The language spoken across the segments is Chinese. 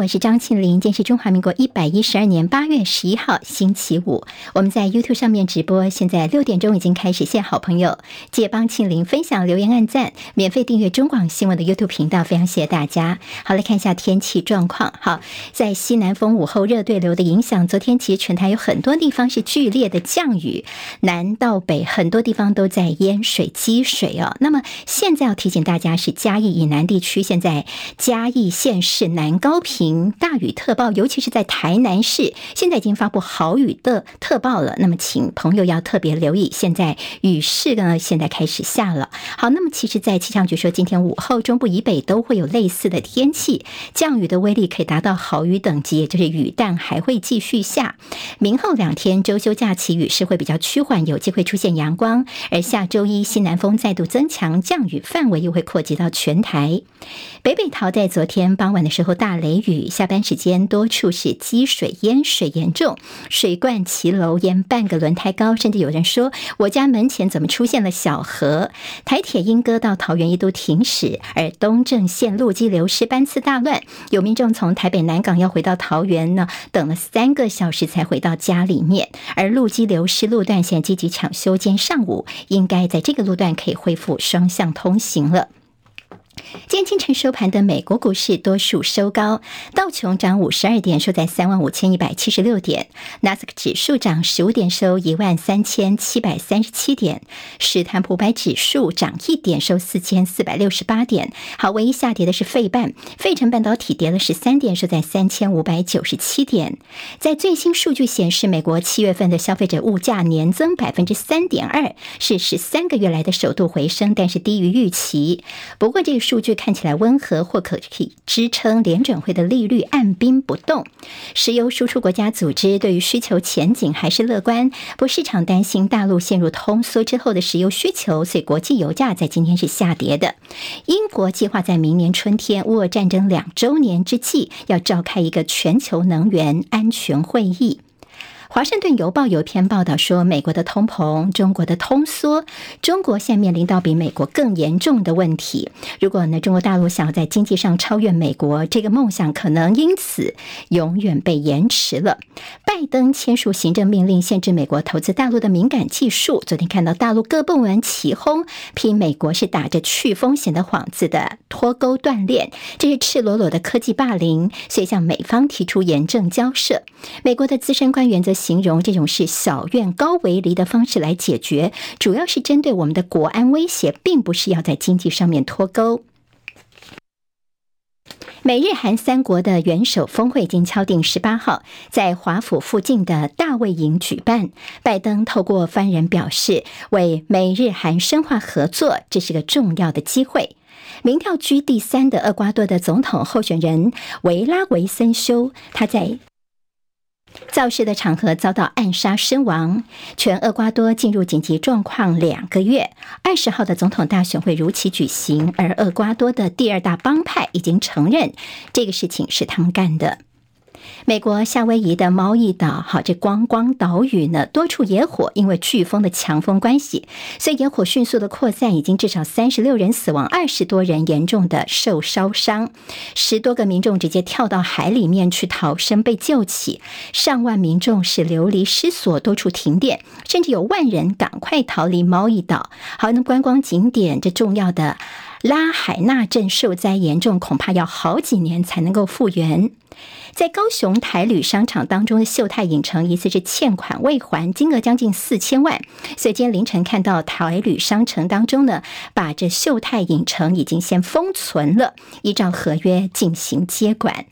我是张庆林。今天是中华民国一百一十二年八月十一号，星期五。我们在 YouTube 上面直播，现在六点钟已经开始。谢好朋友，借帮庆林分享、留言、按赞，免费订阅中广新闻的 YouTube 频道，非常谢谢大家。好，来看一下天气状况。好，在西南风午后热对流的影响，昨天其实全台有很多地方是剧烈的降雨，南到北很多地方都在淹水、积水哦。那么现在要提醒大家，是嘉义以南地区，现在嘉义县市南高大雨特报，尤其是在台南市，现在已经发布豪雨的特报了。那么，请朋友要特别留意，现在雨势呢，现在开始下了。好，那么其实，在气象局说，今天午后中部以北都会有类似的天气，降雨的威力可以达到豪雨等级，也就是雨弹还会继续下。明后两天周休假期雨势会比较趋缓，有机会出现阳光。而下周一西南风再度增强，降雨范围又会扩及到全台。北北桃在昨天傍晚的时候大雷雨，下班时间多处是积水淹水严重，水灌骑楼淹半个轮胎高，甚至有人说我家门前怎么出现了小河？台铁莺歌到桃园一度停驶，而东正线路基流失，班次大乱，有民众从台北南港要回到桃园呢，等了三个小时才回到家里面，而路基流失路段现积极抢修，今上午应该在这个路段可以恢复双向通行了。今天清晨收盘的美国股市多数收高，道琼涨五十二点，收在三万五千一百七十六点；纳斯克指数涨十五点，收一万三千七百三十七点；史坦普百指数涨一点，收四千四百六十八点。好，唯一下跌的是费半，费城半导体跌了十三点，收在三千五百九十七点。在最新数据显示，美国七月份的消费者物价年增百分之三点二，是十三个月来的首度回升，但是低于预期。不过这个数数。据看起来温和，或可以支撑联准会的利率按兵不动。石油输出国家组织对于需求前景还是乐观，不过市场担心大陆陷入通缩之后的石油需求，所以国际油价在今天是下跌的。英国计划在明年春天乌俄战争两周年之际，要召开一个全球能源安全会议。华盛顿邮报有篇报道说，美国的通膨，中国的通缩，中国现面临到比美国更严重的问题。如果呢，中国大陆想要在经济上超越美国，这个梦想可能因此永远被延迟了。拜登签署行政命令，限制美国投资大陆的敏感技术。昨天看到大陆各部门齐轰，批美国是打着去风险的幌子的脱钩断链，这是赤裸裸的科技霸凌，所以向美方提出严正交涉。美国的资深官员则。形容这种是小院高围篱的方式来解决，主要是针对我们的国安威胁，并不是要在经济上面脱钩。美日韩三国的元首峰会已经敲定十八号在华府附近的大卫营举办。拜登透过发言人表示，为美日韩深化合作，这是个重要的机会。民调居第三的厄瓜多的总统候选人维拉维森修，他在。造势的场合遭到暗杀身亡，全厄瓜多进入紧急状况两个月。二十号的总统大选会如期举行，而厄瓜多的第二大帮派已经承认这个事情是他们干的。美国夏威夷的猫翼岛，好，这观光岛屿呢，多处野火，因为飓风的强风关系，所以野火迅速的扩散，已经至少三十六人死亡，二十多人严重的受烧伤，十多个民众直接跳到海里面去逃生，被救起，上万民众是流离失所，多处停电，甚至有万人赶快逃离猫翼岛。好，那观光景点这重要的拉海纳镇受灾严重，恐怕要好几年才能够复原。在高雄台旅商场当中的秀泰影城疑似是欠款未还，金额将近四千万。所以今天凌晨看到台旅商城当中呢，把这秀泰影城已经先封存了，依照合约进行接管。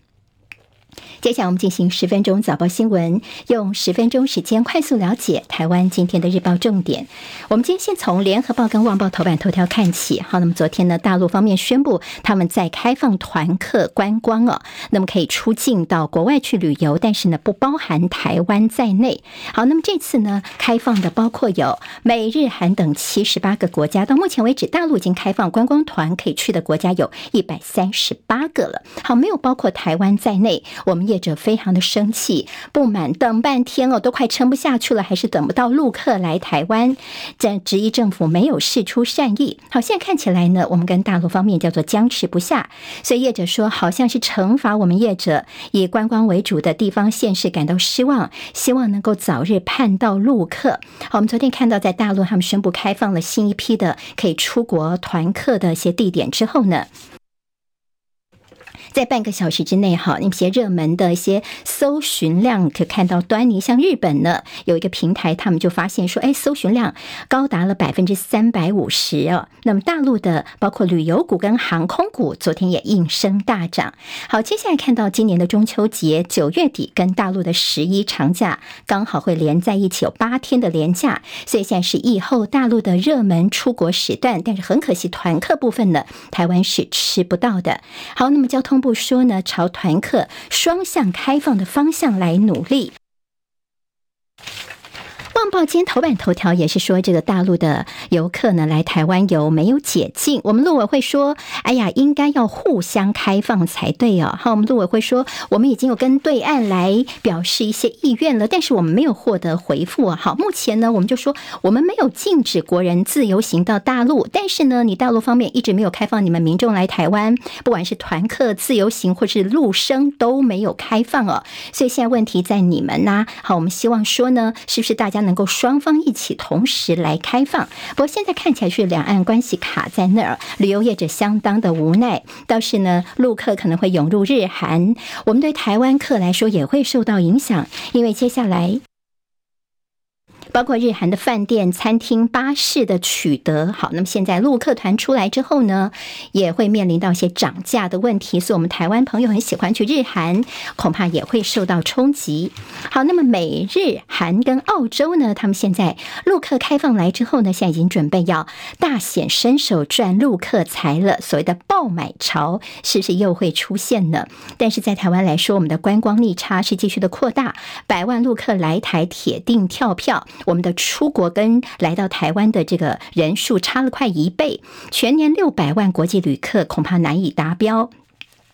接下来我们进行十分钟早报新闻，用十分钟时间快速了解台湾今天的日报重点。我们今天先从联合报跟旺报头版头条看起。好，那么昨天呢，大陆方面宣布他们在开放团客观光哦，那么可以出境到国外去旅游，但是呢，不包含台湾在内。好，那么这次呢，开放的包括有美日韩等七十八个国家。到目前为止，大陆已经开放观光团可以去的国家有一百三十八个了。好，没有包括台湾在内。我们业者非常的生气不满，等半天哦，都快撑不下去了，还是等不到陆客来台湾，在质疑政府没有释出善意。好，现在看起来呢，我们跟大陆方面叫做僵持不下，所以业者说好像是惩罚我们业者以观光为主的地方县市感到失望，希望能够早日盼到陆客。好，我们昨天看到在大陆他们宣布开放了新一批的可以出国团客的一些地点之后呢，在半个小时之内，哈，那些热门的一些搜寻量可看到端倪。像日本呢，有一个平台，他们就发现说，哎，搜寻量高达了百分之三百五十哦。那么大陆的包括旅游股跟航空股，昨天也应声大涨。好，接下来看到今年的中秋节，九月底跟大陆的十一长假刚好会连在一起，有八天的连假，所以现在是疫后大陆的热门出国时段。但是很可惜，团客部分呢，台湾是吃不到的。好，那么交通部。不说呢，朝团客双向开放的方向来努力。旺报今天头版头条也是说，这个大陆的游客呢来台湾游没有解禁。我们陆委会说，哎呀，应该要互相开放才对哦。好，我们陆委会说，我们已经有跟对岸来表示一些意愿了，但是我们没有获得回复啊。好，目前呢，我们就说我们没有禁止国人自由行到大陆，但是呢，你大陆方面一直没有开放你们民众来台湾，不管是团客自由行或是陆生都没有开放哦。所以现在问题在你们呐。好，我们希望说呢，是不是大家能够双方一起同时来开放，不过现在看起来是两岸关系卡在那儿，旅游业者相当的无奈。倒是呢，陆客可能会涌入日韩，我们对台湾客来说也会受到影响，因为接下来。包括日韩的饭店、餐厅、巴士的取得，好，那么现在陆客团出来之后呢，也会面临到一些涨价的问题，所以我们台湾朋友很喜欢去日韩，恐怕也会受到冲击。好，那么美日韩跟澳洲呢，他们现在陆客开放来之后呢，现在已经准备要大显身手赚陆客财了，所谓的爆买潮是不是又会出现呢？但是在台湾来说，我们的观光逆差是继续的扩大，百万陆客来台铁定跳票。我们的出国跟来到台湾的这个人数差了快一倍，全年六百万国际旅客恐怕难以达标。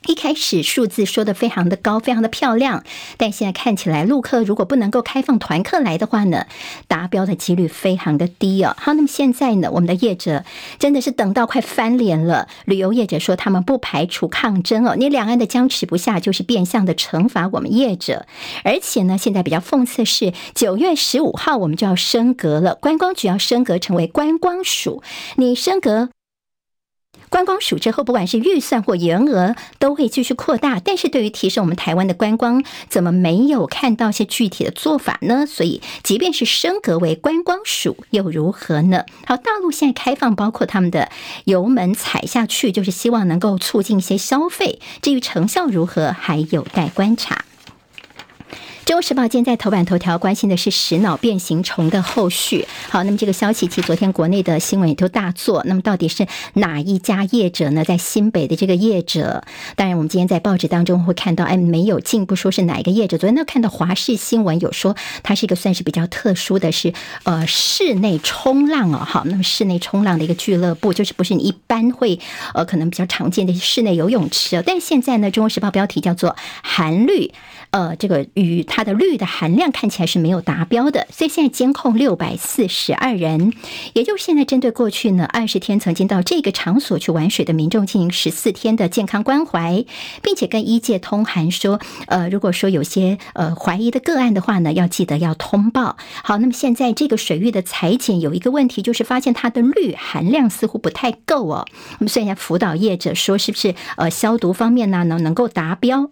一开始数字说的非常的高，非常的漂亮，但现在看起来陆客如果不能够开放团客来的话呢，达标的几率非常的低哦。好，那么现在呢，我们的业者真的是等到快翻脸了。旅游业者说他们不排除抗争哦，你两岸的僵持不下，就是变相的惩罚我们业者。而且呢，现在比较讽刺的是，九月十五号我们就要升格了，观光局要升格成为观光署，你升格。观光署之后，不管是预算或员额，都会继续扩大。但是对于提升我们台湾的观光，怎么没有看到一些具体的做法呢？所以，即便是升格为观光署，又如何呢？好，大陆现在开放，包括他们的油门踩下去，就是希望能够促进一些消费。至于成效如何，还有待观察。《中国时报》今天在头版头条关心的是食脑变形虫的后续。好，那么这个消息其实昨天国内的新闻也都大作。那么到底是哪一家业者呢？在新北的这个业者，当然我们今天在报纸当中会看到，哎，没有进一步说是哪一个业者。昨天呢看到华视新闻有说，它是一个算是比较特殊的是，呃，室内冲浪哦。好，那么室内冲浪的一个俱乐部，就是不是你一般会呃可能比较常见的室内游泳池。但是现在呢，《中国时报》标题叫做“含氯”，呃，这个与它的氯的含量看起来是没有达标的，所以现在监控六百四十二人，也就是现在针对过去呢二十天曾经到这个场所去玩水的民众进行十四天的健康关怀，并且跟医界通函说，呃，如果说有些呃怀疑的个案的话呢，要记得要通报。好，那么现在这个水域的采检有一个问题，就是发现它的氯含量似乎不太够哦。我们虽然辅导业者说，是不是呃消毒方面呢能能够达标？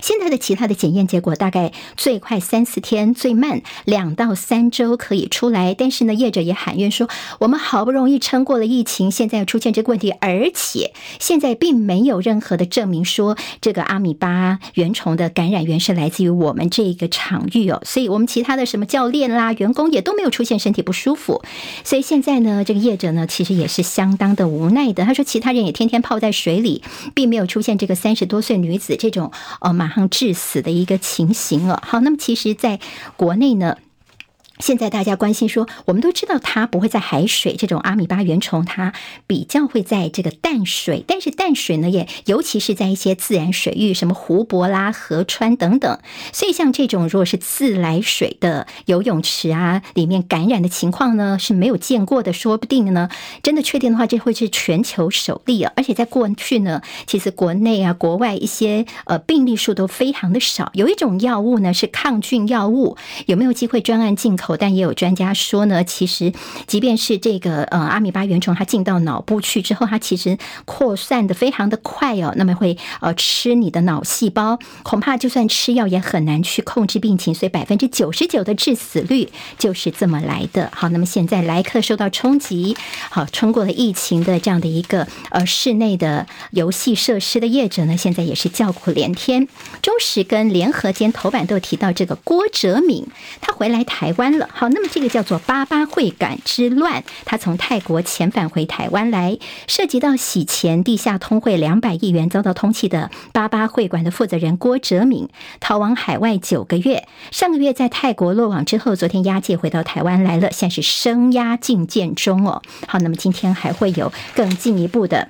现在的其他的检验结果大概最快三四天，最慢两到三周可以出来。但是呢，业者也喊冤说，我们好不容易撑过了疫情，现在出现这个问题，而且现在并没有任何的证明说这个阿米巴原虫的感染源是来自于我们这个场域哦。所以我们其他的什么教练啦、员工也都没有出现身体不舒服。所以现在呢，这个业者呢其实也是相当的无奈的。他说，其他人也天天泡在水里，并没有出现这个三十多岁女子这种呃马上致死的一个情形了。好，那么其实在国内呢，现在大家关心说，我们都知道它不会在海水，这种阿米巴原虫它比较会在这个淡水，但是淡水呢，也尤其是在一些自然水域，什么湖泊啦、河川等等。所以像这种如果是自来水的游泳池啊，里面感染的情况呢是没有见过的，说不定呢，真的确定的话，这会是全球首例啊！而且在过去呢，其实国内啊、国外一些呃病例数都非常的少。有一种药物呢是抗菌药物，有没有机会专案进口？但也有专家说呢，其实即便是这个呃阿米巴原虫，它进到脑部去之后，它其实扩散的非常的快哦，那么会呃吃你的脑细胞，恐怕就算吃药也很难去控制病情，所以百分之九十九的致死率就是这么来的。好，那么现在莱克受到冲击，好，冲过了疫情的这样的一个呃室内的游戏设施的业者呢，现在也是叫苦连天。中时跟联合间头版都提到这个郭哲敏，他回来台湾。好，那么这个叫做“八八会馆之乱”，他从泰国遣返回台湾来，涉及到洗钱、地下通汇两百亿元遭到通缉的八八会馆的负责人郭哲敏，逃亡海外九个月，上个月在泰国落网之后，昨天押解回到台湾来了，现在是声押禁见中哦。好，那么今天还会有更进一步的。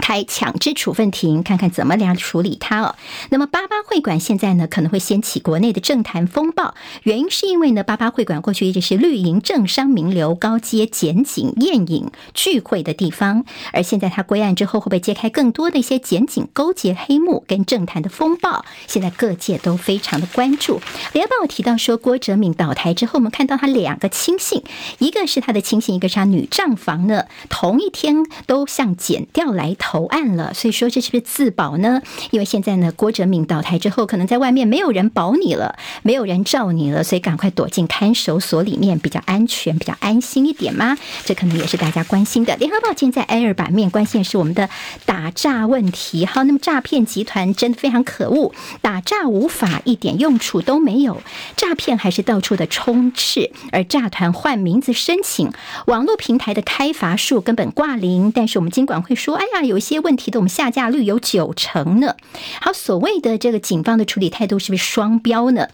开强制处分庭，看看怎么来处理它哦。那么八八会馆现在呢，可能会掀起国内的政坛风暴，原因是因为呢，八八会馆过去一直是绿营政商名流高阶检警宴饮聚会的地方，而现在他归案之后，会不会揭开更多的一些检警勾结黑幕跟政坛的风暴？现在各界都非常的关注。联报提到说，郭哲敏倒台之后，我们看到他两个亲信，一个是他的亲信，一个是他女账房呢，同一天都向检调来投。投案了，所以说这是不是自保呢？因为现在呢，郭哲敏倒台之后，可能在外面没有人保你了，没有人罩你了，所以赶快躲进看守所里面比较安全，比较安心一点吗？这可能也是大家关心的。联合报现在 A 二版面关心的是我们的打诈问题。好，那么诈骗集团真的非常可恶，打诈无法一点用处都没有，诈骗还是到处的充斥，而诈团换名字申请网络平台的开罚数根本挂零，但是我们尽管会说，哎呀，有。一些问题的，我们下架率有九成呢。好，所谓的这个警方的处理态度是不是双标呢？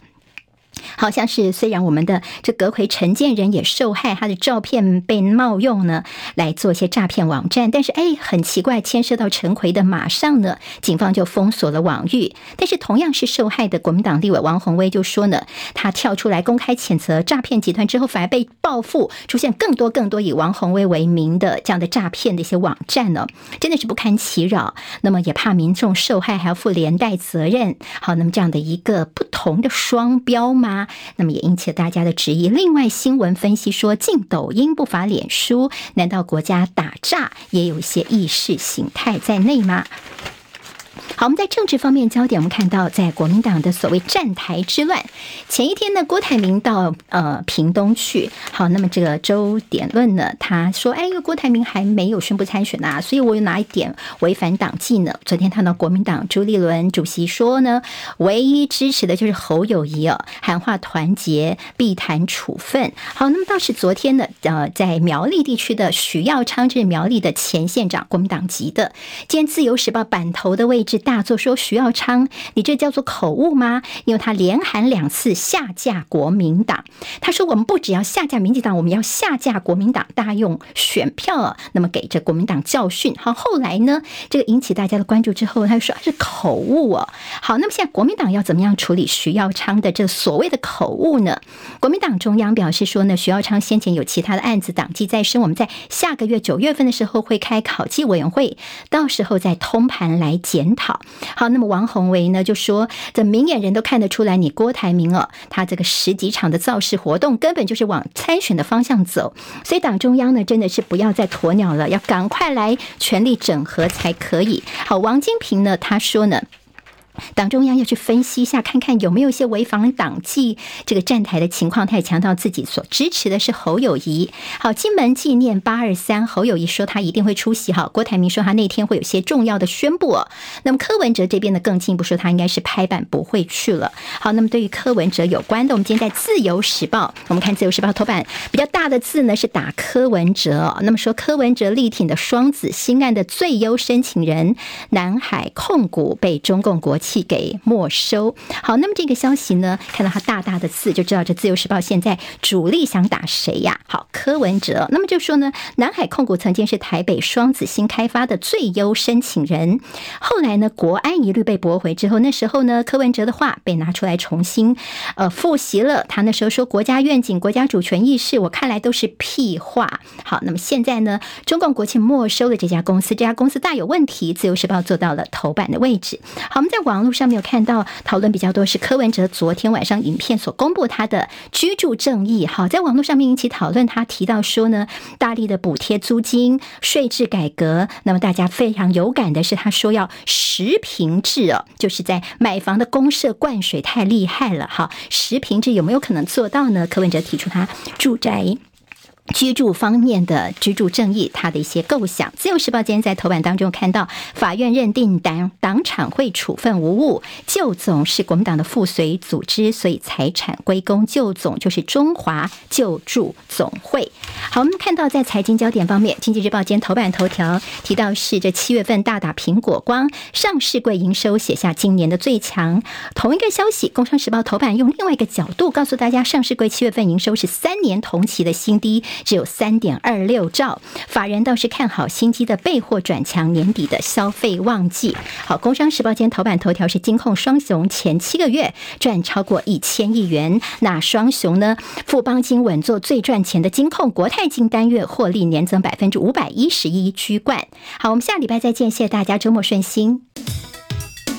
好像是，虽然我们的这阁揆陈建仁也受害，他的照片被冒用呢，来做一些诈骗网站，但是哎，很奇怪，牵涉到陈奎的，马上呢，警方就封锁了网域。但是同样是受害的国民党立委王鸿薇就说呢，他跳出来公开谴责诈骗集团之后，反而被报复，出现更多更多以王鸿薇为名的这样的诈骗的一些网站呢，真的是不堪其扰。那么也怕民众受害还要负连带责任。好，那么这样的一个不同的双标嘛。啊，那么也引起了大家的质疑。另外，新闻分析说，进抖音不乏脸书，难道国家打诈也有一些意识形态在内吗？好，我们在政治方面焦点，我们看到在国民党的所谓站台之乱，前一天呢，郭台铭到呃屏东去。好，那么这个周点论呢，他说，哎，因为郭台铭还没有宣布参选呐，所以我有哪一点违反党纪呢？昨天看到国民党朱立伦主席说呢，唯一支持的就是侯友谊哦，喊话团结，必谈处分。好，那么倒是昨天呢，呃，在苗栗地区的许耀昌，这是苗栗的前县长，国民党籍的，兼自由时报版头的位置。大作说徐耀昌，你这叫做口误吗？因为他连喊两次下架国民党。他说我们不只要下架民进党，我们要下架国民党，大用选票啊，那么给这国民党教训。好，后来呢，这个引起大家的关注之后，他就说是口误啊。好，那么现在国民党要怎么样处理徐耀昌的这所谓的口误呢？国民党中央表示说呢，徐耀昌先前有其他的案子，党纪在身，我们在下个月九月份的时候会开考纪委员会，到时候再通盘来检讨。好，那么王宏维呢就说，这明眼人都看得出来，你郭台铭哦，他这个十几场的造势活动，根本就是往参选的方向走，所以党中央呢真的是不要再鸵鸟了，要赶快来全力整合才可以。好，王金平呢他说呢。党中央要去分析一下，看看有没有一些违反党纪这个站台的情况。他也强调自己所支持的是侯友谊。好，金门纪念八二三，侯友谊说他一定会出席。好，郭台铭说他那天会有些重要的宣布。那么柯文哲这边呢，更进一步说他应该是拍板不会去了。好，那么对于柯文哲有关的，我们今天在自由时报，我们看自由时报头版比较大的字呢是打柯文哲。那么说柯文哲力挺的双子星案的最优申请人南海控股被中共国。气给没收。好，那么这个消息呢，看到它大大的字，就知道这《自由时报》现在主力想打谁呀？好，柯文哲。那么就说呢，南海控股曾经是台北双子星开发的最优申请人，后来呢，国安一律被驳回之后，那时候呢，柯文哲的话被拿出来重新呃复习了。他那时候说国家愿景、国家主权意识，我看来都是屁话。好，那么现在呢，中共国庆没收了这家公司，这家公司大有问题。自由时报做到了头版的位置。好，我们在网网络上面有看到讨论比较多，是柯文哲昨天晚上影片所公布他的居住正义。好，在网络上面引起讨论，他提到说呢，大力的补贴租金、税制改革。那么大家非常有感的是，他说要实平制哦，就是在买房的公社灌水太厉害了哈，实平制有没有可能做到呢？柯文哲提出他住宅。居住方面的居住正义，他的一些构想。自由时报今天在头版当中看到，法院认定党党产会处分无误，旧总是国民党的附随组织，所以财产归公。旧总就是中华救助总会。好，我们看到在财经焦点方面，经济日报今天头版头条提到是这七月份大打苹果光，上市柜营收写下今年的最强。同一个消息，工商时报头版用另外一个角度告诉大家，上市柜七月份营收是三年同期的新低。只有三点二六兆，法人倒是看好新机的备货转强，年底的消费旺季。好，工商时报今天头版头条是金控双雄前七个月赚超过一千亿元，那双雄呢？富邦金稳坐最赚钱的金控，国泰金单月获利年增百分之五百一十一，居冠。好，我们下礼拜再见，谢谢大家，周末顺心。